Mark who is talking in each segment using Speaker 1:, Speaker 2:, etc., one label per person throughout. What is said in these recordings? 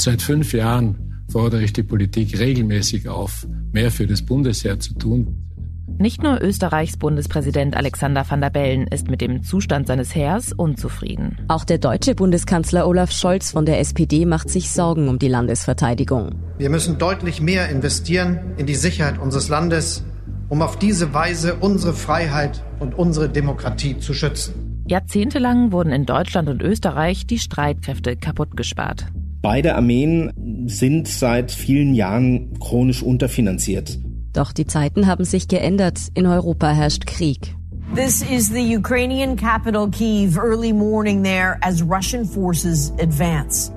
Speaker 1: Seit fünf Jahren fordere ich die Politik regelmäßig auf, mehr für das Bundesheer zu tun.
Speaker 2: Nicht nur Österreichs Bundespräsident Alexander van der Bellen ist mit dem Zustand seines Heers unzufrieden.
Speaker 3: Auch der deutsche Bundeskanzler Olaf Scholz von der SPD macht sich Sorgen um die Landesverteidigung.
Speaker 4: Wir müssen deutlich mehr investieren in die Sicherheit unseres Landes, um auf diese Weise unsere Freiheit und unsere Demokratie zu schützen.
Speaker 2: Jahrzehntelang wurden in Deutschland und Österreich die Streitkräfte kaputtgespart.
Speaker 5: Beide Armeen sind seit vielen Jahren chronisch unterfinanziert.
Speaker 3: Doch die Zeiten haben sich geändert. In Europa herrscht Krieg.
Speaker 6: This is the Ukrainian capital Kiev, early morning there as Russian forces advance.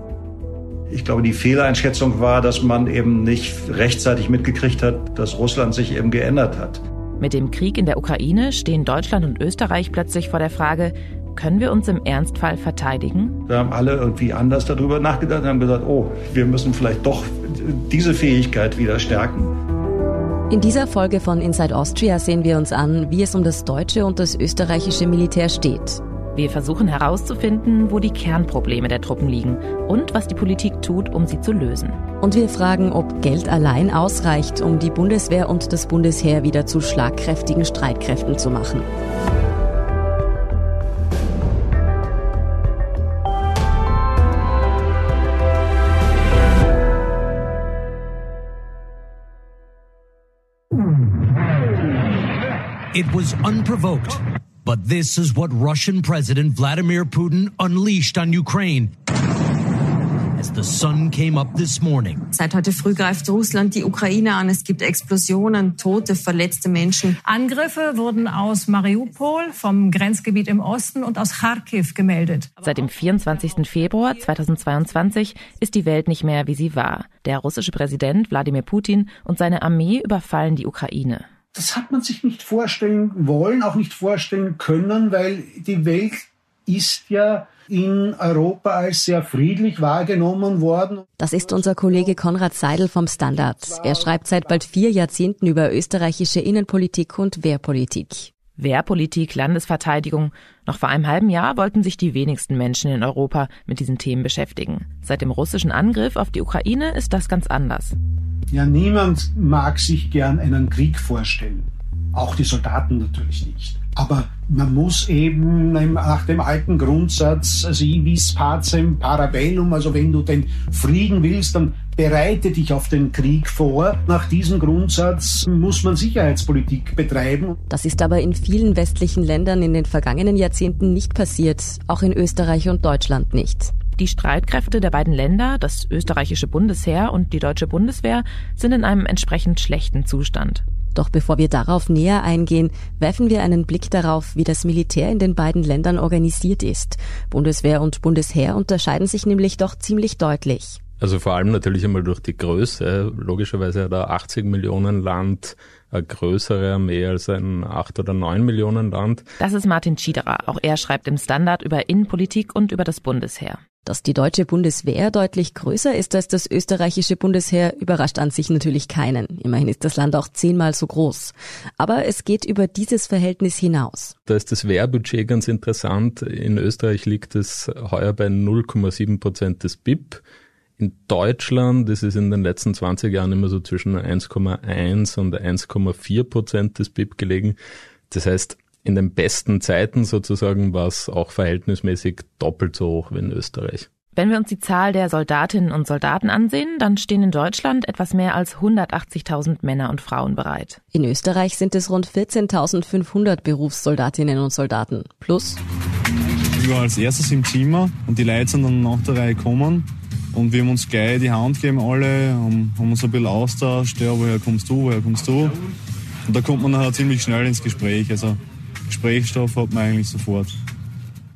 Speaker 7: Ich glaube, die Fehleinschätzung war, dass man eben nicht rechtzeitig mitgekriegt hat, dass Russland sich eben geändert hat.
Speaker 2: Mit dem Krieg in der Ukraine stehen Deutschland und Österreich plötzlich vor der Frage, können wir uns im Ernstfall verteidigen?
Speaker 7: Da haben alle irgendwie anders darüber nachgedacht und haben gesagt, oh, wir müssen vielleicht doch diese Fähigkeit wieder stärken.
Speaker 3: In dieser Folge von Inside Austria sehen wir uns an, wie es um das deutsche und das österreichische Militär steht.
Speaker 2: Wir versuchen herauszufinden, wo die Kernprobleme der Truppen liegen und was die Politik tut, um sie zu lösen.
Speaker 3: Und wir fragen, ob Geld allein ausreicht, um die Bundeswehr und das Bundesheer wieder zu schlagkräftigen Streitkräften zu machen.
Speaker 8: It was unprovoked. But this is what Russian President Vladimir Putin unleashed on Ukraine. As the sun came up this morning.
Speaker 9: Seit heute früh greift Russland die Ukraine an. Es gibt Explosionen, tote, verletzte Menschen.
Speaker 10: Angriffe wurden aus Mariupol, vom Grenzgebiet im Osten und aus Kharkiv gemeldet.
Speaker 2: Seit dem 24. Februar 2022 ist die Welt nicht mehr, wie sie war. Der russische Präsident Wladimir Putin und seine Armee überfallen die Ukraine.
Speaker 11: Das hat man sich nicht vorstellen wollen, auch nicht vorstellen können, weil die Welt ist ja in Europa als sehr friedlich wahrgenommen worden.
Speaker 3: Das ist unser Kollege Konrad Seidel vom Standard. Er schreibt seit bald vier Jahrzehnten über österreichische Innenpolitik und Wehrpolitik.
Speaker 2: Wehrpolitik, Landesverteidigung. Noch vor einem halben Jahr wollten sich die wenigsten Menschen in Europa mit diesen Themen beschäftigen. Seit dem russischen Angriff auf die Ukraine ist das ganz anders.
Speaker 11: Ja, niemand mag sich gern einen Krieg vorstellen. Auch die Soldaten natürlich nicht. Aber man muss eben nach dem alten Grundsatz, si vis pacem parabellum, also wenn du den Frieden willst, dann bereite dich auf den Krieg vor. Nach diesem Grundsatz muss man Sicherheitspolitik betreiben.
Speaker 3: Das ist aber in vielen westlichen Ländern in den vergangenen Jahrzehnten nicht passiert, auch in Österreich und Deutschland nicht.
Speaker 2: Die Streitkräfte der beiden Länder, das österreichische Bundesheer und die deutsche Bundeswehr, sind in einem entsprechend schlechten Zustand.
Speaker 3: Doch bevor wir darauf näher eingehen, werfen wir einen Blick darauf, wie das Militär in den beiden Ländern organisiert ist. Bundeswehr und Bundesheer unterscheiden sich nämlich doch ziemlich deutlich.
Speaker 1: Also vor allem natürlich einmal durch die Größe. Logischerweise hat ein 80 Millionen Land eine größere Armee als ein 8 oder 9 Millionen Land.
Speaker 2: Das ist Martin Schiederer. Auch er schreibt im Standard über Innenpolitik und über das Bundesheer.
Speaker 3: Dass die deutsche Bundeswehr deutlich größer ist als das österreichische Bundesheer, überrascht an sich natürlich keinen. Immerhin ist das Land auch zehnmal so groß. Aber es geht über dieses Verhältnis hinaus.
Speaker 1: Da ist das Wehrbudget ganz interessant. In Österreich liegt es heuer bei 0,7 Prozent des BIP. In Deutschland ist es in den letzten 20 Jahren immer so zwischen 1,1 und 1,4 Prozent des BIP gelegen. Das heißt, in den besten Zeiten sozusagen war es auch verhältnismäßig doppelt so hoch wie in Österreich.
Speaker 2: Wenn wir uns die Zahl der Soldatinnen und Soldaten ansehen, dann stehen in Deutschland etwas mehr als 180.000 Männer und Frauen bereit.
Speaker 3: In Österreich sind es rund 14.500 Berufssoldatinnen und Soldaten. Plus.
Speaker 12: Ich war als erstes im Zimmer und die Leute sind dann nach der Reihe gekommen. Und wir haben uns gleich die Hand gegeben, alle, haben, haben uns ein bisschen austauscht, ja, woher kommst du, woher kommst du? Und da kommt man nachher ziemlich schnell ins Gespräch. Also Gesprächsstoff hat man eigentlich sofort.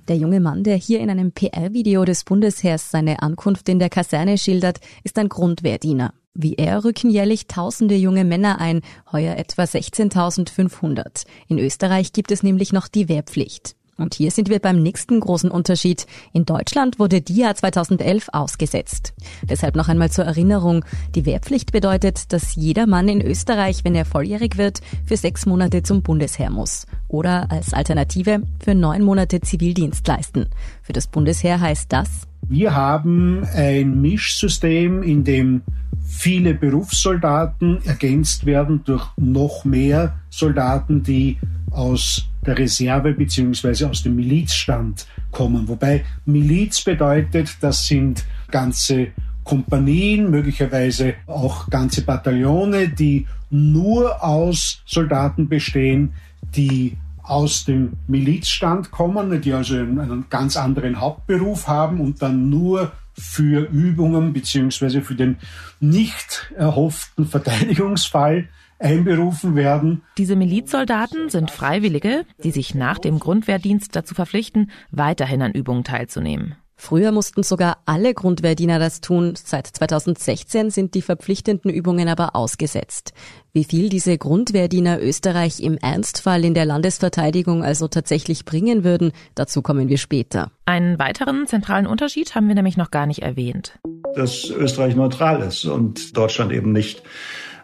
Speaker 3: Der junge Mann, der hier in einem PR-Video des Bundesheers seine Ankunft in der Kaserne schildert, ist ein Grundwehrdiener. Wie er rücken jährlich tausende junge Männer ein, heuer etwa 16.500. In Österreich gibt es nämlich noch die Wehrpflicht. Und hier sind wir beim nächsten großen Unterschied. In Deutschland wurde die ja 2011 ausgesetzt. Deshalb noch einmal zur Erinnerung. Die Wehrpflicht bedeutet, dass jeder Mann in Österreich, wenn er volljährig wird, für sechs Monate zum Bundesheer muss. Oder als Alternative für neun Monate Zivildienst leisten. Für das Bundesheer heißt das,
Speaker 11: Wir haben ein Mischsystem, in dem viele Berufssoldaten ergänzt werden durch noch mehr Soldaten, die aus der Reserve beziehungsweise aus dem Milizstand kommen. Wobei Miliz bedeutet, das sind ganze Kompanien, möglicherweise auch ganze Bataillone, die nur aus Soldaten bestehen, die aus dem Milizstand kommen, die also einen ganz anderen Hauptberuf haben und dann nur für Übungen beziehungsweise für den nicht erhofften Verteidigungsfall einberufen werden.
Speaker 2: Diese Milizsoldaten sind Freiwillige, die sich nach dem Grundwehrdienst dazu verpflichten, weiterhin an Übungen teilzunehmen.
Speaker 3: Früher mussten sogar alle Grundwehrdiener das tun. Seit 2016 sind die verpflichtenden Übungen aber ausgesetzt. Wie viel diese Grundwehrdiener Österreich im Ernstfall in der Landesverteidigung also tatsächlich bringen würden, dazu kommen wir später.
Speaker 2: Einen weiteren zentralen Unterschied haben wir nämlich noch gar nicht erwähnt.
Speaker 7: Dass Österreich neutral ist und Deutschland eben nicht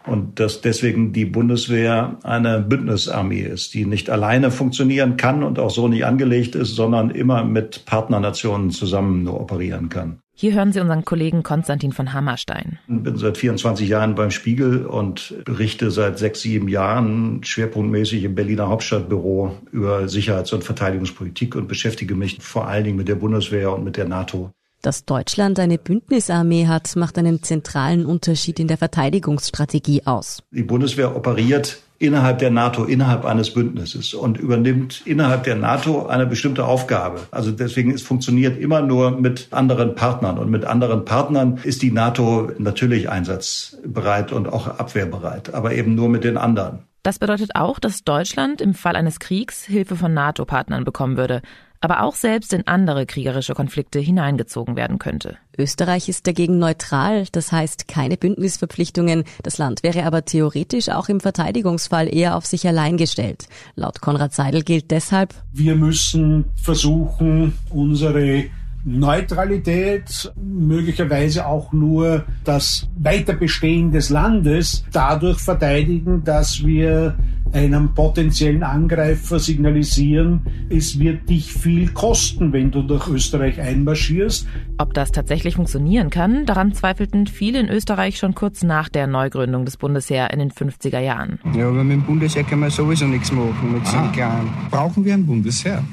Speaker 7: und dass deswegen die Bundeswehr eine Bündnisarmee ist, die nicht alleine funktionieren kann und auch so nicht angelegt ist, sondern immer mit Partnernationen zusammen nur operieren kann.
Speaker 2: Hier hören Sie unseren Kollegen Konstantin von Hammerstein.
Speaker 7: Ich bin seit 24 Jahren beim Spiegel und berichte seit sechs, sieben Jahren schwerpunktmäßig im Berliner Hauptstadtbüro über Sicherheits- und Verteidigungspolitik und beschäftige mich vor allen Dingen mit der Bundeswehr und mit der NATO.
Speaker 3: Dass Deutschland eine Bündnisarmee hat, macht einen zentralen Unterschied in der Verteidigungsstrategie aus.
Speaker 7: Die Bundeswehr operiert innerhalb der NATO, innerhalb eines Bündnisses und übernimmt innerhalb der NATO eine bestimmte Aufgabe. Also deswegen es funktioniert immer nur mit anderen Partnern und mit anderen Partnern ist die NATO natürlich einsatzbereit und auch abwehrbereit, aber eben nur mit den anderen.
Speaker 2: Das bedeutet auch, dass Deutschland im Fall eines Kriegs Hilfe von NATO-Partnern bekommen würde aber auch selbst in andere kriegerische Konflikte hineingezogen werden könnte.
Speaker 3: Österreich ist dagegen neutral, das heißt keine Bündnisverpflichtungen. Das Land wäre aber theoretisch auch im Verteidigungsfall eher auf sich allein gestellt. Laut Konrad Seidel gilt deshalb,
Speaker 11: wir müssen versuchen, unsere Neutralität, möglicherweise auch nur das Weiterbestehen des Landes dadurch verteidigen, dass wir einem potenziellen Angreifer signalisieren, es wird dich viel kosten, wenn du durch Österreich einmarschierst.
Speaker 2: Ob das tatsächlich funktionieren kann, daran zweifelten viele in Österreich schon kurz nach der Neugründung des Bundesheer in den 50er Jahren.
Speaker 13: Ja, aber mit dem Bundesheer kann man sowieso nichts machen, mit so einem Kleinen.
Speaker 12: Brauchen wir ein Bundesheer?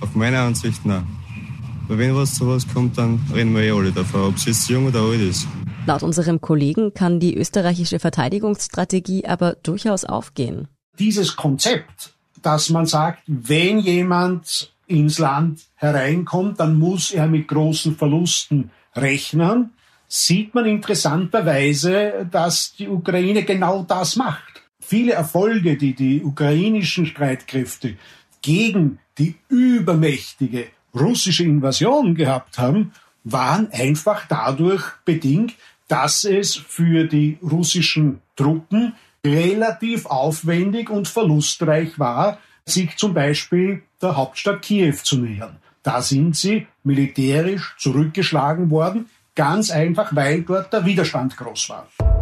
Speaker 12: Auf meiner Ansicht nein. Aber wenn was zu was kommt, dann reden wir eh alle davon, ob es jetzt jung oder alt ist.
Speaker 3: Laut unserem Kollegen kann die österreichische Verteidigungsstrategie aber durchaus aufgehen.
Speaker 11: Dieses Konzept, dass man sagt, wenn jemand ins Land hereinkommt, dann muss er mit großen Verlusten rechnen, sieht man interessanterweise, dass die Ukraine genau das macht. Viele Erfolge, die die ukrainischen Streitkräfte gegen die übermächtige russische Invasion gehabt haben, waren einfach dadurch bedingt, dass es für die russischen Truppen relativ aufwendig und verlustreich war, sich zum Beispiel der Hauptstadt Kiew zu nähern. Da sind sie militärisch zurückgeschlagen worden, ganz einfach, weil dort der Widerstand groß war.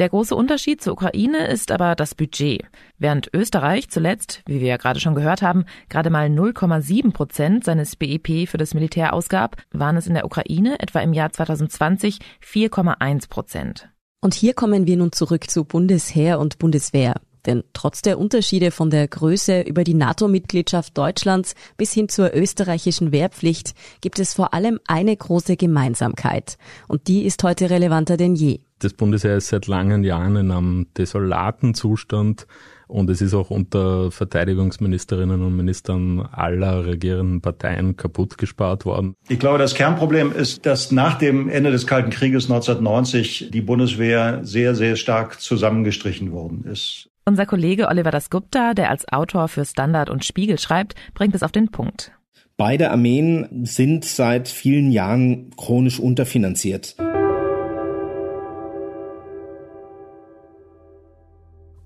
Speaker 2: Der große Unterschied zur Ukraine ist aber das Budget. Während Österreich zuletzt, wie wir ja gerade schon gehört haben, gerade mal 0,7 Prozent seines BIP für das Militär ausgab, waren es in der Ukraine etwa im Jahr 2020 4,1 Prozent.
Speaker 3: Und hier kommen wir nun zurück zu Bundesheer und Bundeswehr. Denn trotz der Unterschiede von der Größe über die NATO-Mitgliedschaft Deutschlands bis hin zur österreichischen Wehrpflicht gibt es vor allem eine große Gemeinsamkeit. Und die ist heute relevanter denn je.
Speaker 1: Das Bundesheer ist seit langen Jahren in einem desolaten Zustand und es ist auch unter Verteidigungsministerinnen und Ministern aller regierenden Parteien kaputt gespart worden.
Speaker 7: Ich glaube, das Kernproblem ist, dass nach dem Ende des Kalten Krieges 1990 die Bundeswehr sehr, sehr stark zusammengestrichen worden ist.
Speaker 2: Unser Kollege Oliver Dasgupta, der als Autor für Standard und Spiegel schreibt, bringt es auf den Punkt.
Speaker 5: Beide Armeen sind seit vielen Jahren chronisch unterfinanziert.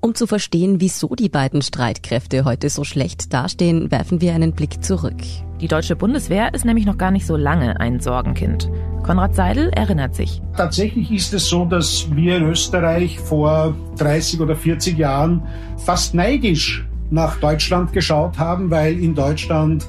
Speaker 3: Um zu verstehen, wieso die beiden Streitkräfte heute so schlecht dastehen, werfen wir einen Blick zurück.
Speaker 2: Die deutsche Bundeswehr ist nämlich noch gar nicht so lange ein Sorgenkind. Konrad Seidel erinnert sich.
Speaker 11: Tatsächlich ist es so, dass wir in Österreich vor 30 oder 40 Jahren fast neidisch nach Deutschland geschaut haben, weil in Deutschland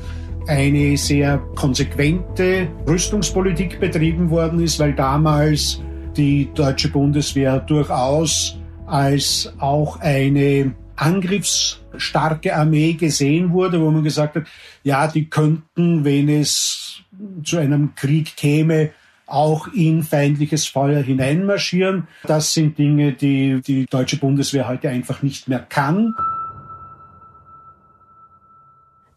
Speaker 11: eine sehr konsequente Rüstungspolitik betrieben worden ist, weil damals die deutsche Bundeswehr durchaus als auch eine angriffsstarke Armee gesehen wurde, wo man gesagt hat, ja, die könnten, wenn es zu einem Krieg käme, auch in feindliches Feuer hineinmarschieren. Das sind Dinge, die die deutsche Bundeswehr heute einfach nicht mehr kann.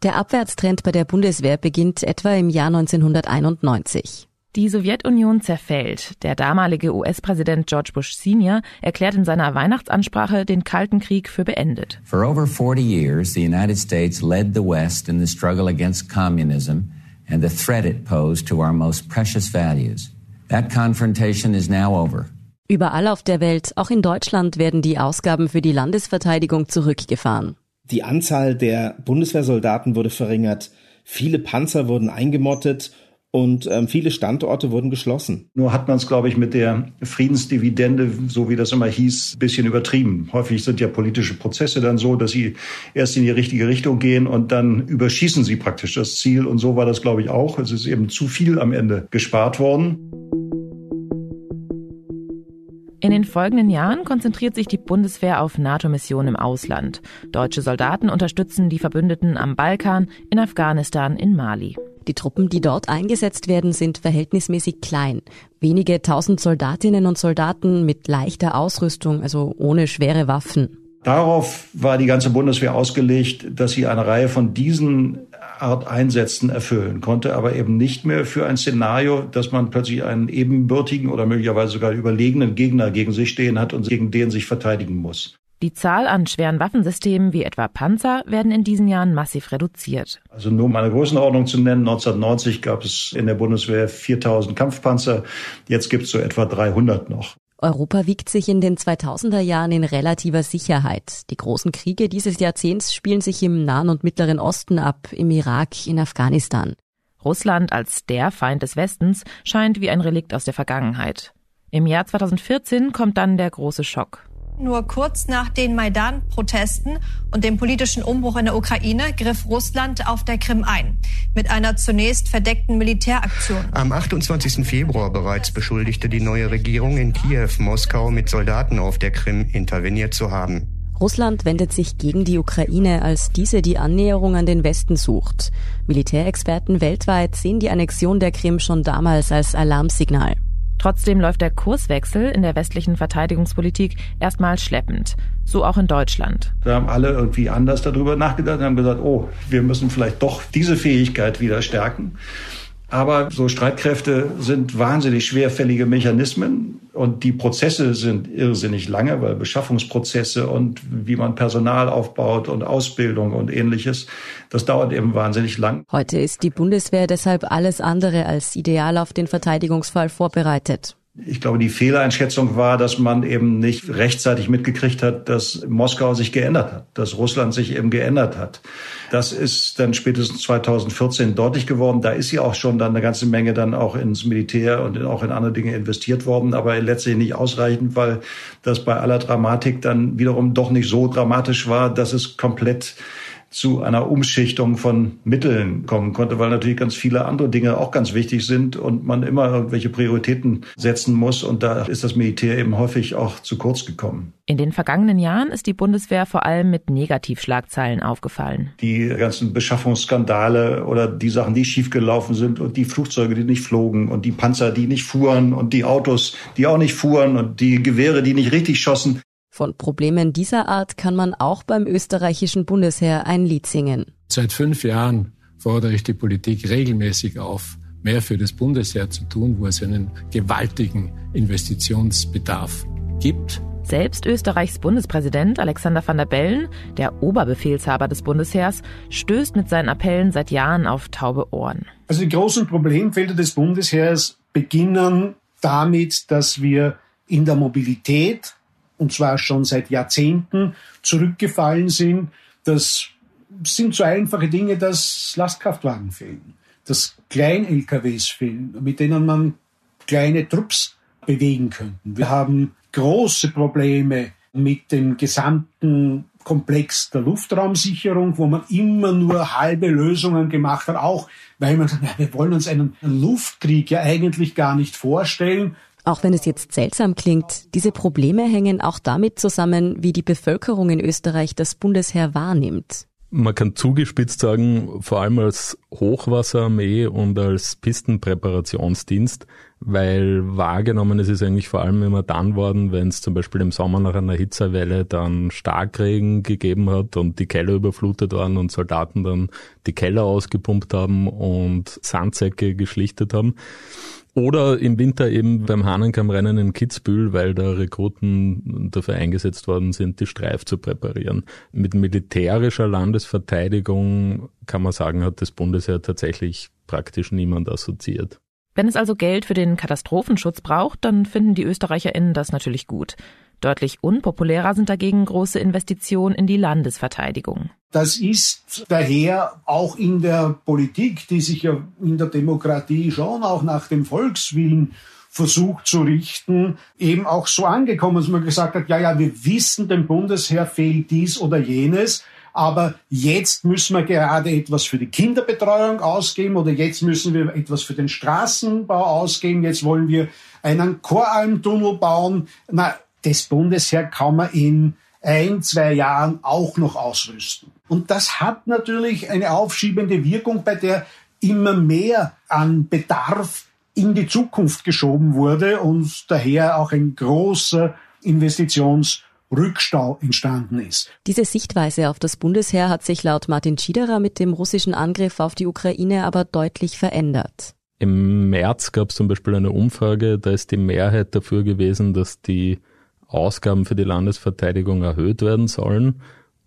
Speaker 3: Der Abwärtstrend bei der Bundeswehr beginnt etwa im Jahr 1991.
Speaker 2: Die Sowjetunion zerfällt. Der damalige US-Präsident George Bush Sr. erklärt in seiner Weihnachtsansprache den Kalten Krieg für beendet.
Speaker 14: For over 40 years, the United States led the West in the struggle against communism and the threat it posed to our most precious values. That confrontation is now over.
Speaker 3: Überall auf der Welt, auch in Deutschland, werden die Ausgaben für die Landesverteidigung zurückgefahren.
Speaker 5: Die Anzahl der Bundeswehrsoldaten wurde verringert, viele Panzer wurden eingemottet und ähm, viele Standorte wurden geschlossen.
Speaker 7: Nur hat man es, glaube ich, mit der Friedensdividende, so wie das immer hieß, bisschen übertrieben. Häufig sind ja politische Prozesse dann so, dass sie erst in die richtige Richtung gehen und dann überschießen sie praktisch das Ziel. Und so war das, glaube ich, auch. Es ist eben zu viel am Ende gespart worden.
Speaker 2: In den folgenden Jahren konzentriert sich die Bundeswehr auf NATO-Missionen im Ausland. Deutsche Soldaten unterstützen die Verbündeten am Balkan, in Afghanistan, in Mali.
Speaker 3: Die Truppen, die dort eingesetzt werden, sind verhältnismäßig klein. Wenige tausend Soldatinnen und Soldaten mit leichter Ausrüstung, also ohne schwere Waffen.
Speaker 7: Darauf war die ganze Bundeswehr ausgelegt, dass sie eine Reihe von diesen Art Einsätzen erfüllen konnte, aber eben nicht mehr für ein Szenario, dass man plötzlich einen ebenbürtigen oder möglicherweise sogar überlegenen Gegner gegen sich stehen hat und gegen den sich verteidigen muss.
Speaker 2: Die Zahl an schweren Waffensystemen wie etwa Panzer werden in diesen Jahren massiv reduziert.
Speaker 7: Also nur um eine Größenordnung zu nennen, 1990 gab es in der Bundeswehr 4000 Kampfpanzer, jetzt gibt es so etwa 300 noch.
Speaker 3: Europa wiegt sich in den 2000er Jahren in relativer Sicherheit. Die großen Kriege dieses Jahrzehnts spielen sich im Nahen und Mittleren Osten ab, im Irak, in Afghanistan.
Speaker 2: Russland als der Feind des Westens scheint wie ein Relikt aus der Vergangenheit. Im Jahr 2014 kommt dann der große Schock.
Speaker 15: Nur kurz nach den Maidan-Protesten und dem politischen Umbruch in der Ukraine griff Russland auf der Krim ein. Mit einer zunächst verdeckten Militäraktion.
Speaker 13: Am 28. Februar bereits beschuldigte die neue Regierung in Kiew Moskau mit Soldaten auf der Krim interveniert zu haben.
Speaker 3: Russland wendet sich gegen die Ukraine, als diese die Annäherung an den Westen sucht. Militärexperten weltweit sehen die Annexion der Krim schon damals als Alarmsignal.
Speaker 2: Trotzdem läuft der Kurswechsel in der westlichen Verteidigungspolitik erstmal schleppend. So auch in Deutschland.
Speaker 7: Da haben alle irgendwie anders darüber nachgedacht und haben gesagt, oh, wir müssen vielleicht doch diese Fähigkeit wieder stärken. Aber so Streitkräfte sind wahnsinnig schwerfällige Mechanismen und die Prozesse sind irrsinnig lange, weil Beschaffungsprozesse und wie man Personal aufbaut und Ausbildung und ähnliches, das dauert eben wahnsinnig lang.
Speaker 3: Heute ist die Bundeswehr deshalb alles andere als ideal auf den Verteidigungsfall vorbereitet.
Speaker 7: Ich glaube, die Fehleinschätzung war, dass man eben nicht rechtzeitig mitgekriegt hat, dass Moskau sich geändert hat, dass Russland sich eben geändert hat. Das ist dann spätestens 2014 deutlich geworden. Da ist ja auch schon dann eine ganze Menge dann auch ins Militär und auch in andere Dinge investiert worden, aber letztlich nicht ausreichend, weil das bei aller Dramatik dann wiederum doch nicht so dramatisch war, dass es komplett zu einer Umschichtung von Mitteln kommen konnte, weil natürlich ganz viele andere Dinge auch ganz wichtig sind und man immer irgendwelche Prioritäten setzen muss. Und da ist das Militär eben häufig auch zu kurz gekommen.
Speaker 2: In den vergangenen Jahren ist die Bundeswehr vor allem mit Negativschlagzeilen aufgefallen.
Speaker 7: Die ganzen Beschaffungsskandale oder die Sachen, die schiefgelaufen sind und die Flugzeuge, die nicht flogen und die Panzer, die nicht fuhren und die Autos, die auch nicht fuhren und die Gewehre, die nicht richtig schossen.
Speaker 3: Von Problemen dieser Art kann man auch beim österreichischen Bundesheer ein Lied singen.
Speaker 16: Seit fünf Jahren fordere ich die Politik regelmäßig auf, mehr für das Bundesheer zu tun, wo es einen gewaltigen Investitionsbedarf gibt.
Speaker 2: Selbst Österreichs Bundespräsident Alexander van der Bellen, der Oberbefehlshaber des Bundesheers, stößt mit seinen Appellen seit Jahren auf taube Ohren.
Speaker 11: Also die großen Problemfelder des Bundesheers beginnen damit, dass wir in der Mobilität und zwar schon seit Jahrzehnten zurückgefallen sind. Das sind so einfache Dinge, dass Lastkraftwagen fehlen, dass Klein-LKWs fehlen, mit denen man kleine Trupps bewegen könnte. Wir haben große Probleme mit dem gesamten Komplex der Luftraumsicherung, wo man immer nur halbe Lösungen gemacht hat, auch weil man sagt, wir wollen uns einen Luftkrieg ja eigentlich gar nicht vorstellen.
Speaker 3: Auch wenn es jetzt seltsam klingt, diese Probleme hängen auch damit zusammen, wie die Bevölkerung in Österreich das Bundesheer wahrnimmt.
Speaker 1: Man kann zugespitzt sagen, vor allem als Hochwasserarmee und als Pistenpräparationsdienst, weil wahrgenommen ist es eigentlich vor allem immer dann worden, wenn es zum Beispiel im Sommer nach einer Hitzewelle dann Starkregen gegeben hat und die Keller überflutet waren und Soldaten dann die Keller ausgepumpt haben und Sandsäcke geschlichtet haben. Oder im Winter eben beim Hahnenkammrennen in Kitzbühel, weil da Rekruten dafür eingesetzt worden sind, die Streif zu präparieren. Mit militärischer Landesverteidigung kann man sagen, hat das Bundesheer tatsächlich praktisch niemand assoziiert.
Speaker 2: Wenn es also Geld für den Katastrophenschutz braucht, dann finden die ÖsterreicherInnen das natürlich gut. Deutlich unpopulärer sind dagegen große Investitionen in die Landesverteidigung.
Speaker 11: Das ist daher auch in der Politik, die sich ja in der Demokratie schon auch nach dem Volkswillen versucht zu richten, eben auch so angekommen, dass man gesagt hat, ja, ja, wir wissen, dem Bundesheer fehlt dies oder jenes, aber jetzt müssen wir gerade etwas für die Kinderbetreuung ausgeben oder jetzt müssen wir etwas für den Straßenbau ausgeben, jetzt wollen wir einen Choralmtunnel bauen. Na, das Bundesheer kann man in ein, zwei Jahren auch noch ausrüsten. Und das hat natürlich eine aufschiebende Wirkung, bei der immer mehr an Bedarf in die Zukunft geschoben wurde und daher auch ein großer Investitions Rückstau entstanden ist.
Speaker 3: Diese Sichtweise auf das Bundesheer hat sich laut Martin Schiederer mit dem russischen Angriff auf die Ukraine aber deutlich verändert.
Speaker 1: Im März gab es zum Beispiel eine Umfrage, da ist die Mehrheit dafür gewesen, dass die Ausgaben für die Landesverteidigung erhöht werden sollen.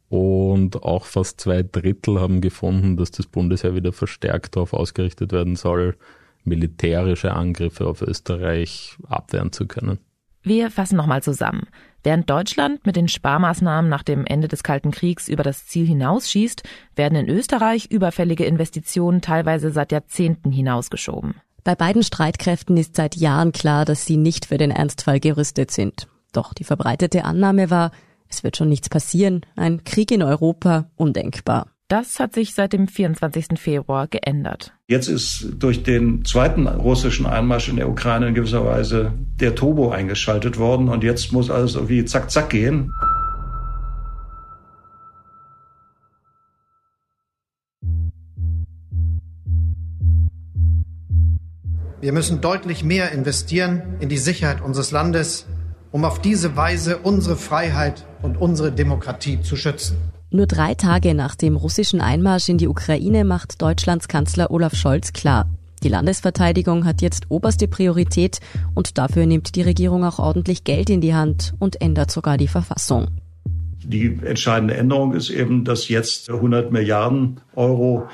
Speaker 1: Und auch fast zwei Drittel haben gefunden, dass das Bundesheer wieder verstärkt darauf ausgerichtet werden soll, militärische Angriffe auf Österreich abwehren zu können.
Speaker 2: Wir fassen nochmal zusammen. Während Deutschland mit den Sparmaßnahmen nach dem Ende des Kalten Kriegs über das Ziel hinausschießt, werden in Österreich überfällige Investitionen teilweise seit Jahrzehnten hinausgeschoben.
Speaker 3: Bei beiden Streitkräften ist seit Jahren klar, dass sie nicht für den Ernstfall gerüstet sind. Doch die verbreitete Annahme war, es wird schon nichts passieren, ein Krieg in Europa undenkbar.
Speaker 2: Das hat sich seit dem 24. Februar geändert.
Speaker 7: Jetzt ist durch den zweiten russischen Einmarsch in der Ukraine in gewisser Weise der Turbo eingeschaltet worden und jetzt muss alles irgendwie zack, zack gehen.
Speaker 4: Wir müssen deutlich mehr investieren in die Sicherheit unseres Landes, um auf diese Weise unsere Freiheit und unsere Demokratie zu schützen.
Speaker 3: Nur drei Tage nach dem russischen Einmarsch in die Ukraine macht Deutschlands Kanzler Olaf Scholz klar, die Landesverteidigung hat jetzt oberste Priorität und dafür nimmt die Regierung auch ordentlich Geld in die Hand und ändert sogar die Verfassung.
Speaker 7: Die entscheidende Änderung ist eben, dass jetzt 100 Milliarden Euro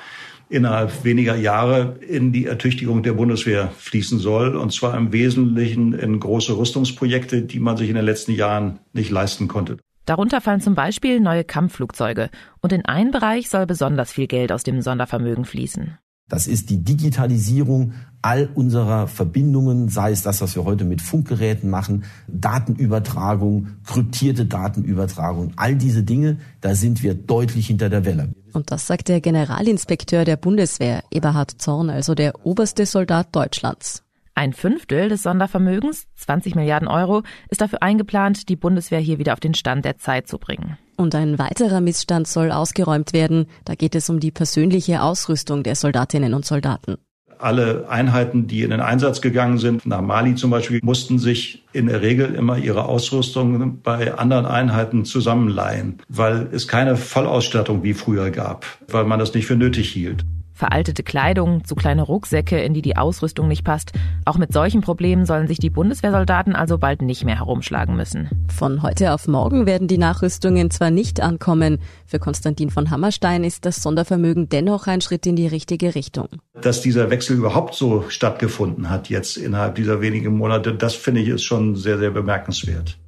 Speaker 7: innerhalb weniger Jahre in die Ertüchtigung der Bundeswehr fließen soll, und zwar im Wesentlichen in große Rüstungsprojekte, die man sich in den letzten Jahren nicht leisten konnte.
Speaker 2: Darunter fallen zum Beispiel neue Kampfflugzeuge. Und in einen Bereich soll besonders viel Geld aus dem Sondervermögen fließen.
Speaker 17: Das ist die Digitalisierung all unserer Verbindungen, sei es das, was wir heute mit Funkgeräten machen, Datenübertragung, kryptierte Datenübertragung, all diese Dinge, da sind wir deutlich hinter der Welle.
Speaker 3: Und das sagt der Generalinspekteur der Bundeswehr, Eberhard Zorn, also der oberste Soldat Deutschlands.
Speaker 2: Ein Fünftel des Sondervermögens, 20 Milliarden Euro, ist dafür eingeplant, die Bundeswehr hier wieder auf den Stand der Zeit zu bringen.
Speaker 3: Und ein weiterer Missstand soll ausgeräumt werden. Da geht es um die persönliche Ausrüstung der Soldatinnen und Soldaten.
Speaker 7: Alle Einheiten, die in den Einsatz gegangen sind, nach Mali zum Beispiel, mussten sich in der Regel immer ihre Ausrüstung bei anderen Einheiten zusammenleihen, weil es keine Vollausstattung wie früher gab, weil man das nicht für nötig hielt
Speaker 2: veraltete Kleidung, zu kleine Rucksäcke, in die die Ausrüstung nicht passt. Auch mit solchen Problemen sollen sich die Bundeswehrsoldaten also bald nicht mehr herumschlagen müssen.
Speaker 3: Von heute auf morgen werden die Nachrüstungen zwar nicht ankommen. Für Konstantin von Hammerstein ist das Sondervermögen dennoch ein Schritt in die richtige Richtung.
Speaker 7: Dass dieser Wechsel überhaupt so stattgefunden hat jetzt innerhalb dieser wenigen Monate, das finde ich ist schon sehr, sehr bemerkenswert.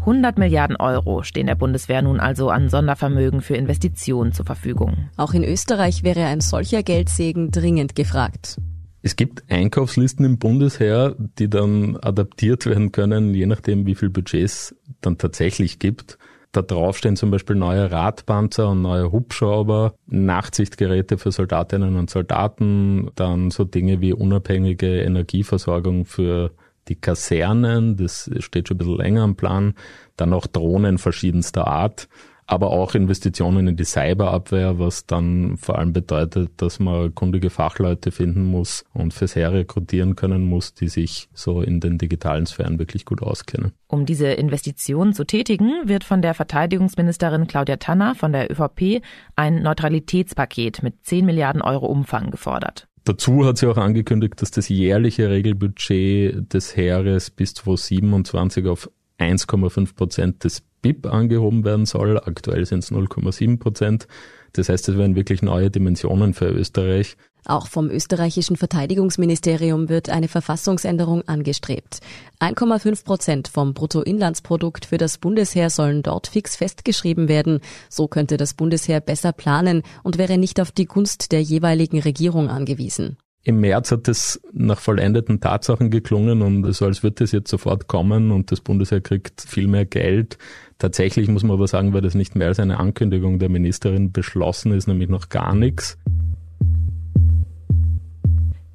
Speaker 2: 100 Milliarden Euro stehen der Bundeswehr nun also an Sondervermögen für Investitionen zur Verfügung.
Speaker 3: Auch in Österreich wäre ein solcher Geldsegen dringend gefragt.
Speaker 1: Es gibt Einkaufslisten im Bundesheer, die dann adaptiert werden können, je nachdem, wie viel Budgets dann tatsächlich gibt. Da drauf stehen zum Beispiel neue Radpanzer und neue Hubschrauber, Nachtsichtgeräte für Soldatinnen und Soldaten, dann so Dinge wie unabhängige Energieversorgung für die Kasernen, das steht schon ein bisschen länger am Plan, dann auch Drohnen verschiedenster Art aber auch Investitionen in die Cyberabwehr, was dann vor allem bedeutet, dass man kundige Fachleute finden muss und fürs Heer rekrutieren können muss, die sich so in den digitalen Sphären wirklich gut auskennen.
Speaker 2: Um diese Investitionen zu tätigen, wird von der Verteidigungsministerin Claudia Tanner von der ÖVP ein Neutralitätspaket mit 10 Milliarden Euro Umfang gefordert.
Speaker 1: Dazu hat sie auch angekündigt, dass das jährliche Regelbudget des Heeres bis 2027 auf 1,5 Prozent des BIP angehoben werden soll. Aktuell sind es 0,7 Prozent. Das heißt, es werden wirklich neue Dimensionen für Österreich.
Speaker 3: Auch vom österreichischen Verteidigungsministerium wird eine Verfassungsänderung angestrebt. 1,5 Prozent vom Bruttoinlandsprodukt für das Bundesheer sollen dort fix festgeschrieben werden. So könnte das Bundesheer besser planen und wäre nicht auf die Gunst der jeweiligen Regierung angewiesen.
Speaker 1: Im März hat es nach vollendeten Tatsachen geklungen und so als wird es jetzt sofort kommen und das Bundesheer kriegt viel mehr Geld. Tatsächlich muss man aber sagen, weil das nicht mehr als eine Ankündigung der Ministerin beschlossen ist, nämlich noch gar nichts.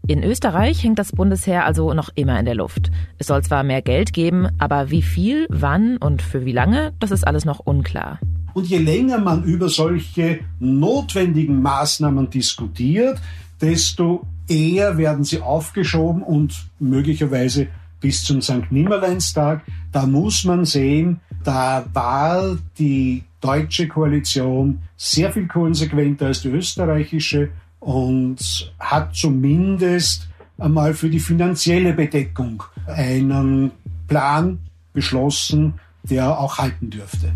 Speaker 2: In Österreich hängt das Bundesheer also noch immer in der Luft. Es soll zwar mehr Geld geben, aber wie viel, wann und für wie lange, das ist alles noch unklar.
Speaker 11: Und je länger man über solche notwendigen Maßnahmen diskutiert, desto eher werden sie aufgeschoben und möglicherweise bis zum St. Nimmerleinstag. Da muss man sehen, da war die deutsche Koalition sehr viel konsequenter als die österreichische und hat zumindest einmal für die finanzielle Bedeckung einen Plan beschlossen, der auch halten dürfte.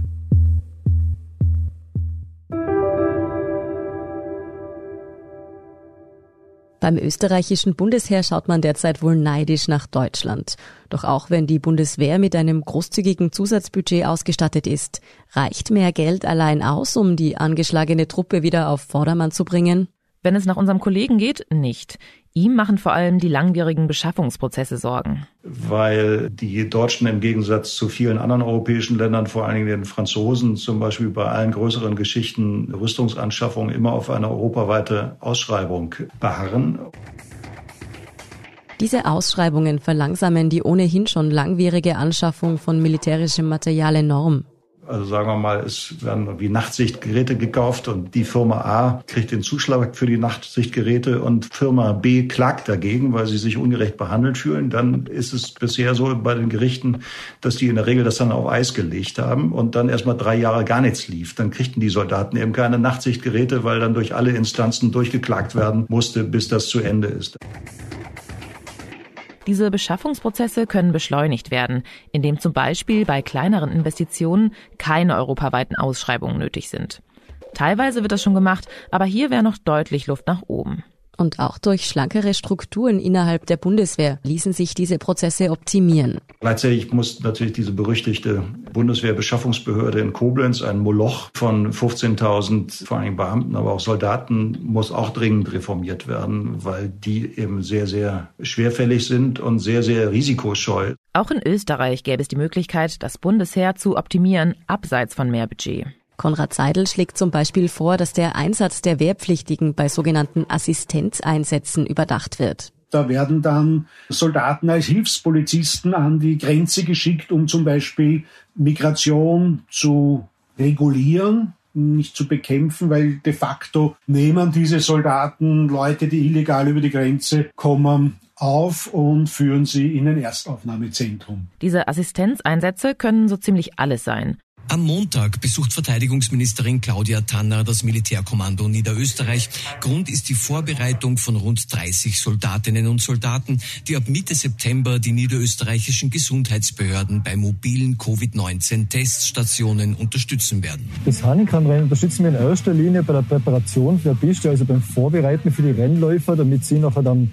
Speaker 3: Beim österreichischen Bundesheer schaut man derzeit wohl neidisch nach Deutschland. Doch auch wenn die Bundeswehr mit einem großzügigen Zusatzbudget ausgestattet ist, reicht mehr Geld allein aus, um die angeschlagene Truppe wieder auf Vordermann zu bringen?
Speaker 2: Wenn es nach unserem Kollegen geht, nicht. Ihm machen vor allem die langwierigen Beschaffungsprozesse Sorgen.
Speaker 7: Weil die Deutschen im Gegensatz zu vielen anderen europäischen Ländern, vor allen Dingen den Franzosen, zum Beispiel bei allen größeren Geschichten Rüstungsanschaffungen immer auf eine europaweite Ausschreibung beharren.
Speaker 3: Diese Ausschreibungen verlangsamen die ohnehin schon langwierige Anschaffung von militärischem Material enorm.
Speaker 7: Also sagen wir mal, es werden wie Nachtsichtgeräte gekauft und die Firma A kriegt den Zuschlag für die Nachtsichtgeräte und Firma B klagt dagegen, weil sie sich ungerecht behandelt fühlen. Dann ist es bisher so bei den Gerichten, dass die in der Regel das dann auf Eis gelegt haben und dann erstmal drei Jahre gar nichts lief. Dann kriegten die Soldaten eben keine Nachtsichtgeräte, weil dann durch alle Instanzen durchgeklagt werden musste, bis das zu Ende ist.
Speaker 2: Diese Beschaffungsprozesse können beschleunigt werden, indem zum Beispiel bei kleineren Investitionen keine europaweiten Ausschreibungen nötig sind. Teilweise wird das schon gemacht, aber hier wäre noch deutlich Luft nach oben.
Speaker 3: Und auch durch schlankere Strukturen innerhalb der Bundeswehr ließen sich diese Prozesse optimieren.
Speaker 7: Gleichzeitig muss natürlich diese berüchtigte Bundeswehrbeschaffungsbehörde in Koblenz, ein Moloch von 15.000 vor allem Beamten, aber auch Soldaten, muss auch dringend reformiert werden, weil die eben sehr, sehr schwerfällig sind und sehr, sehr risikoscheu.
Speaker 2: Auch in Österreich gäbe es die Möglichkeit, das Bundesheer zu optimieren, abseits von mehr Budget.
Speaker 3: Konrad Seidel schlägt zum Beispiel vor, dass der Einsatz der Wehrpflichtigen bei sogenannten Assistenzeinsätzen überdacht wird.
Speaker 11: Da werden dann Soldaten als Hilfspolizisten an die Grenze geschickt, um zum Beispiel Migration zu regulieren, nicht zu bekämpfen, weil de facto nehmen diese Soldaten Leute, die illegal über die Grenze kommen, auf und führen sie in ein Erstaufnahmezentrum.
Speaker 2: Diese Assistenzeinsätze können so ziemlich alles sein.
Speaker 8: Am Montag besucht Verteidigungsministerin Claudia Tanner das Militärkommando Niederösterreich. Grund ist die Vorbereitung von rund 30 Soldatinnen und Soldaten, die ab Mitte September die niederösterreichischen Gesundheitsbehörden bei mobilen Covid-19-Teststationen unterstützen werden.
Speaker 18: Das Hahnenkammrennen unterstützen wir in erster Linie bei der Präparation für der Piste, also beim Vorbereiten für die Rennläufer, damit sie nachher dann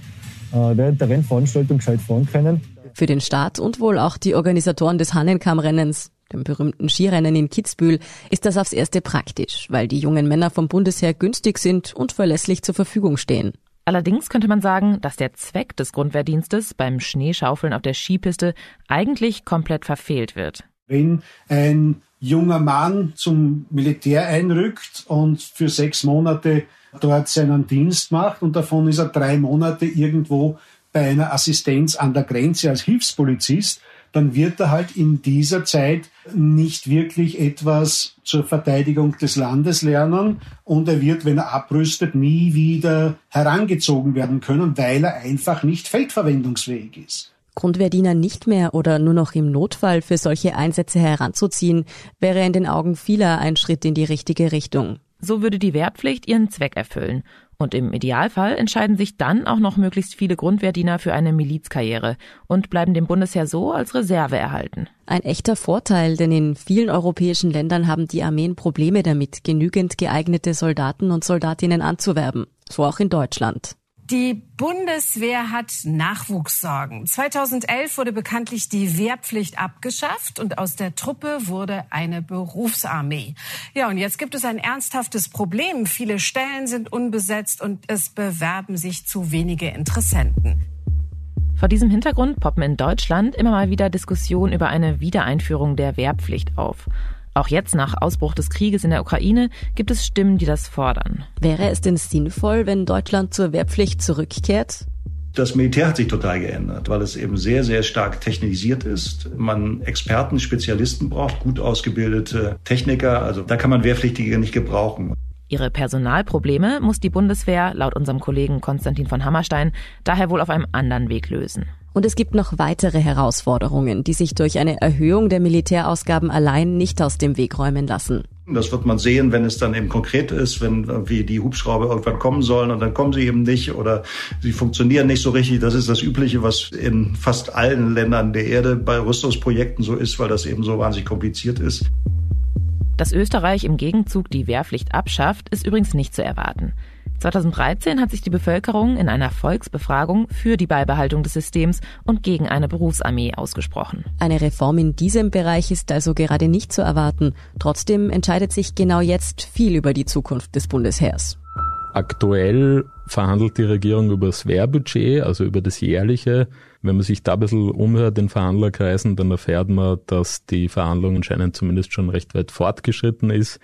Speaker 18: äh, während der Rennveranstaltung gescheit fahren können.
Speaker 3: Für den Start und wohl auch die Organisatoren des Hahnenkammrennens dem berühmten Skirennen in Kitzbühel, ist das aufs erste praktisch, weil die jungen Männer vom Bundesheer günstig sind und verlässlich zur Verfügung stehen.
Speaker 2: Allerdings könnte man sagen, dass der Zweck des Grundwehrdienstes beim Schneeschaufeln auf der Skipiste eigentlich komplett verfehlt wird.
Speaker 11: Wenn ein junger Mann zum Militär einrückt und für sechs Monate dort seinen Dienst macht und davon ist er drei Monate irgendwo bei einer Assistenz an der Grenze als Hilfspolizist, dann wird er halt in dieser Zeit nicht wirklich etwas zur Verteidigung des Landes lernen und er wird, wenn er abrüstet, nie wieder herangezogen werden können, weil er einfach nicht feldverwendungsfähig ist.
Speaker 3: Grundwehrdiener nicht mehr oder nur noch im Notfall für solche Einsätze heranzuziehen, wäre in den Augen vieler ein Schritt in die richtige Richtung.
Speaker 2: So würde die Wehrpflicht ihren Zweck erfüllen. Und im Idealfall entscheiden sich dann auch noch möglichst viele Grundwehrdiener für eine Milizkarriere und bleiben dem Bundesheer so als Reserve erhalten.
Speaker 3: Ein echter Vorteil, denn in vielen europäischen Ländern haben die Armeen Probleme damit, genügend geeignete Soldaten und Soldatinnen anzuwerben. So auch in Deutschland.
Speaker 19: Die Bundeswehr hat Nachwuchssorgen. 2011 wurde bekanntlich die Wehrpflicht abgeschafft und aus der Truppe wurde eine Berufsarmee. Ja, und jetzt gibt es ein ernsthaftes Problem. Viele Stellen sind unbesetzt und es bewerben sich zu wenige Interessenten.
Speaker 2: Vor diesem Hintergrund poppen in Deutschland immer mal wieder Diskussionen über eine Wiedereinführung der Wehrpflicht auf. Auch jetzt nach Ausbruch des Krieges in der Ukraine gibt es Stimmen, die das fordern.
Speaker 3: Wäre es denn sinnvoll, wenn Deutschland zur Wehrpflicht zurückkehrt?
Speaker 7: Das Militär hat sich total geändert, weil es eben sehr, sehr stark technisiert ist. Man Experten, Spezialisten braucht, gut ausgebildete Techniker. Also da kann man Wehrpflichtige nicht gebrauchen.
Speaker 2: Ihre Personalprobleme muss die Bundeswehr laut unserem Kollegen Konstantin von Hammerstein daher wohl auf einem anderen Weg lösen.
Speaker 3: Und es gibt noch weitere Herausforderungen, die sich durch eine Erhöhung der Militärausgaben allein nicht aus dem Weg räumen lassen.
Speaker 7: Das wird man sehen, wenn es dann eben konkret ist, wenn irgendwie die Hubschrauber irgendwann kommen sollen und dann kommen sie eben nicht oder sie funktionieren nicht so richtig. Das ist das Übliche, was in fast allen Ländern der Erde bei Rüstungsprojekten so ist, weil das eben so wahnsinnig kompliziert ist.
Speaker 2: Dass Österreich im Gegenzug die Wehrpflicht abschafft, ist übrigens nicht zu erwarten. 2013 hat sich die Bevölkerung in einer Volksbefragung für die Beibehaltung des Systems und gegen eine Berufsarmee ausgesprochen.
Speaker 3: Eine Reform in diesem Bereich ist also gerade nicht zu erwarten. Trotzdem entscheidet sich genau jetzt viel über die Zukunft des Bundesheers.
Speaker 1: Aktuell verhandelt die Regierung über das Wehrbudget, also über das jährliche. Wenn man sich da ein bisschen umhört in Verhandlerkreisen, dann erfährt man, dass die Verhandlung anscheinend zumindest schon recht weit fortgeschritten ist.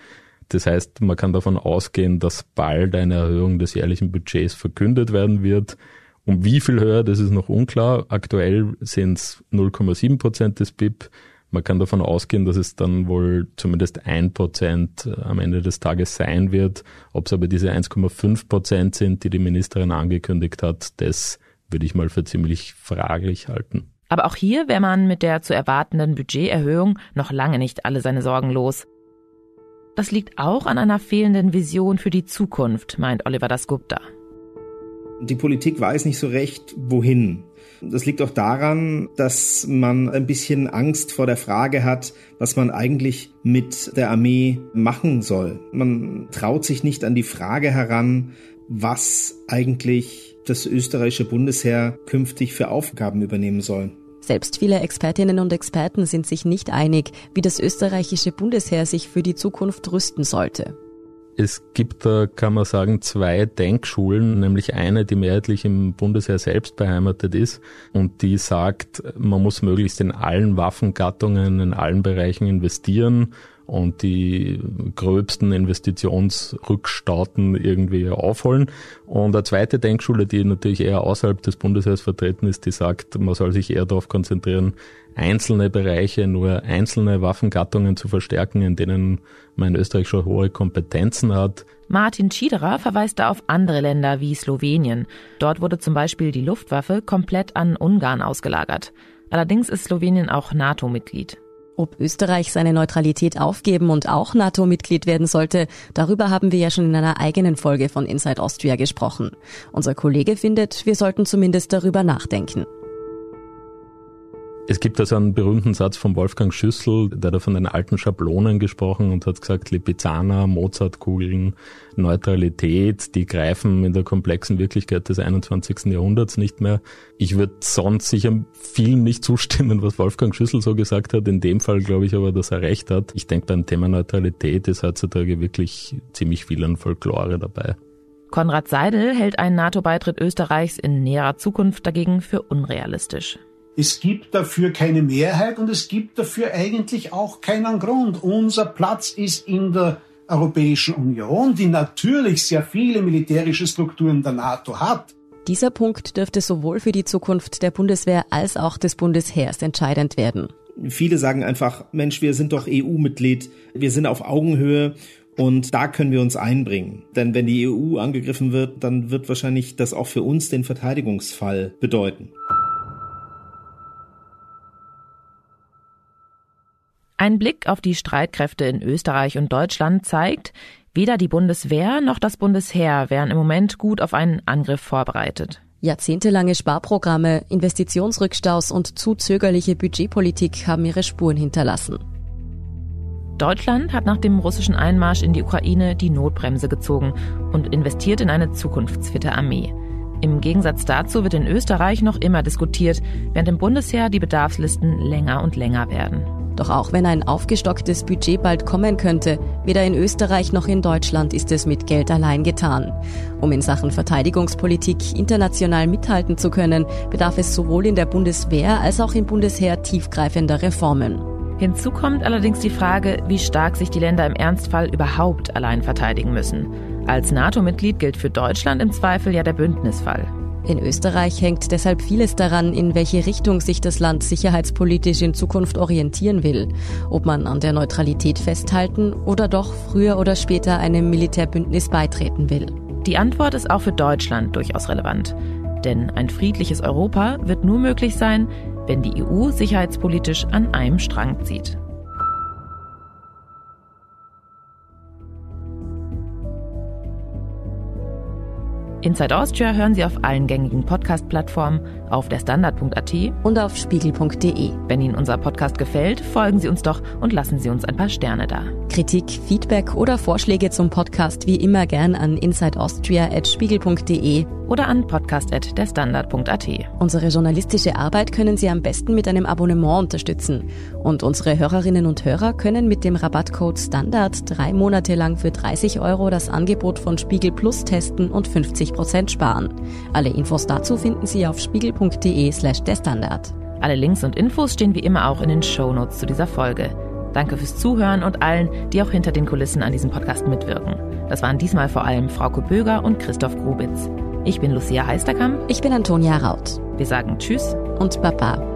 Speaker 1: Das heißt, man kann davon ausgehen, dass bald eine Erhöhung des jährlichen Budgets verkündet werden wird. Um wie viel höher, das ist noch unklar. Aktuell sind es 0,7 Prozent des BIP. Man kann davon ausgehen, dass es dann wohl zumindest ein Prozent am Ende des Tages sein wird. Ob es aber diese 1,5 Prozent sind, die die Ministerin angekündigt hat, das würde ich mal für ziemlich fraglich halten.
Speaker 2: Aber auch hier wäre man mit der zu erwartenden Budgeterhöhung noch lange nicht alle seine Sorgen los. Das liegt auch an einer fehlenden Vision für die Zukunft, meint Oliver Dasgupta.
Speaker 5: Die Politik weiß nicht so recht, wohin. Das liegt auch daran, dass man ein bisschen Angst vor der Frage hat, was man eigentlich mit der Armee machen soll. Man traut sich nicht an die Frage heran, was eigentlich das österreichische Bundesheer künftig für Aufgaben übernehmen soll.
Speaker 3: Selbst viele Expertinnen und Experten sind sich nicht einig, wie das österreichische Bundesheer sich für die Zukunft rüsten sollte.
Speaker 1: Es gibt da, kann man sagen, zwei Denkschulen, nämlich eine, die mehrheitlich im Bundesheer selbst beheimatet ist und die sagt, man muss möglichst in allen Waffengattungen, in allen Bereichen investieren und die gröbsten Investitionsrückstauten irgendwie aufholen. Und eine zweite Denkschule, die natürlich eher außerhalb des Bundesheers vertreten ist, die sagt, man soll sich eher darauf konzentrieren, einzelne Bereiche, nur einzelne Waffengattungen zu verstärken, in denen man in Österreich schon hohe Kompetenzen hat.
Speaker 2: Martin Schiederer verweist da auf andere Länder wie Slowenien. Dort wurde zum Beispiel die Luftwaffe komplett an Ungarn ausgelagert. Allerdings ist Slowenien auch NATO-Mitglied.
Speaker 3: Ob Österreich seine Neutralität aufgeben und auch NATO-Mitglied werden sollte, darüber haben wir ja schon in einer eigenen Folge von Inside Austria gesprochen. Unser Kollege findet, wir sollten zumindest darüber nachdenken.
Speaker 1: Es gibt also einen berühmten Satz von Wolfgang Schüssel, der da von den alten Schablonen gesprochen und hat gesagt, Lipizzaner, Mozartkugeln, Neutralität, die greifen in der komplexen Wirklichkeit des 21. Jahrhunderts nicht mehr. Ich würde sonst sicher vielen nicht zustimmen, was Wolfgang Schüssel so gesagt hat. In dem Fall glaube ich aber, dass er recht hat. Ich denke, beim Thema Neutralität ist heutzutage wirklich ziemlich viel an Folklore dabei.
Speaker 2: Konrad Seidel hält einen NATO-Beitritt Österreichs in näherer Zukunft dagegen für unrealistisch.
Speaker 11: Es gibt dafür keine Mehrheit und es gibt dafür eigentlich auch keinen Grund. Unser Platz ist in der Europäischen Union, die natürlich sehr viele militärische Strukturen der NATO hat.
Speaker 3: Dieser Punkt dürfte sowohl für die Zukunft der Bundeswehr als auch des Bundesheers entscheidend werden.
Speaker 5: Viele sagen einfach, Mensch, wir sind doch EU-Mitglied, wir sind auf Augenhöhe und da können wir uns einbringen. Denn wenn die EU angegriffen wird, dann wird wahrscheinlich das auch für uns den Verteidigungsfall bedeuten.
Speaker 2: Ein Blick auf die Streitkräfte in Österreich und Deutschland zeigt, weder die Bundeswehr noch das Bundesheer wären im Moment gut auf einen Angriff vorbereitet.
Speaker 3: Jahrzehntelange Sparprogramme, Investitionsrückstaus und zu zögerliche Budgetpolitik haben ihre Spuren hinterlassen.
Speaker 2: Deutschland hat nach dem russischen Einmarsch in die Ukraine die Notbremse gezogen und investiert in eine zukunftsfitte Armee. Im Gegensatz dazu wird in Österreich noch immer diskutiert, während im Bundesheer die Bedarfslisten länger und länger werden.
Speaker 3: Doch auch wenn ein aufgestocktes Budget bald kommen könnte, weder in Österreich noch in Deutschland ist es mit Geld allein getan. Um in Sachen Verteidigungspolitik international mithalten zu können, bedarf es sowohl in der Bundeswehr als auch im Bundesheer tiefgreifender Reformen.
Speaker 2: Hinzu kommt allerdings die Frage, wie stark sich die Länder im Ernstfall überhaupt allein verteidigen müssen. Als NATO-Mitglied gilt für Deutschland im Zweifel ja der Bündnisfall.
Speaker 3: In Österreich hängt deshalb vieles daran, in welche Richtung sich das Land sicherheitspolitisch in Zukunft orientieren will. Ob man an der Neutralität festhalten oder doch früher oder später einem Militärbündnis beitreten will.
Speaker 2: Die Antwort ist auch für Deutschland durchaus relevant. Denn ein friedliches Europa wird nur möglich sein, wenn die EU sicherheitspolitisch an einem Strang zieht. Inside Austria hören Sie auf allen gängigen Podcast-Plattformen, auf der Standard.at
Speaker 3: und auf spiegel.de.
Speaker 2: Wenn Ihnen unser Podcast gefällt, folgen Sie uns doch und lassen Sie uns ein paar Sterne da.
Speaker 3: Kritik, Feedback oder Vorschläge zum Podcast wie immer gern an insideaustria.spiegel.de
Speaker 2: oder an podcast.derstandard.at.
Speaker 3: Unsere journalistische Arbeit können Sie am besten mit einem Abonnement unterstützen. Und unsere Hörerinnen und Hörer können mit dem Rabattcode STANDARD drei Monate lang für 30 Euro das Angebot von Spiegel Plus testen und 50 Prozent sparen. Alle Infos dazu finden Sie auf spiegel.de slash der Standard.
Speaker 2: Alle Links und Infos stehen wie immer auch in den Shownotes zu dieser Folge. Danke fürs Zuhören und allen, die auch hinter den Kulissen an diesem Podcast mitwirken. Das waren diesmal vor allem Frau Böger und Christoph Grubitz. Ich bin Lucia Heisterkamp.
Speaker 3: Ich bin Antonia Raut.
Speaker 2: Wir sagen Tschüss
Speaker 3: und Baba.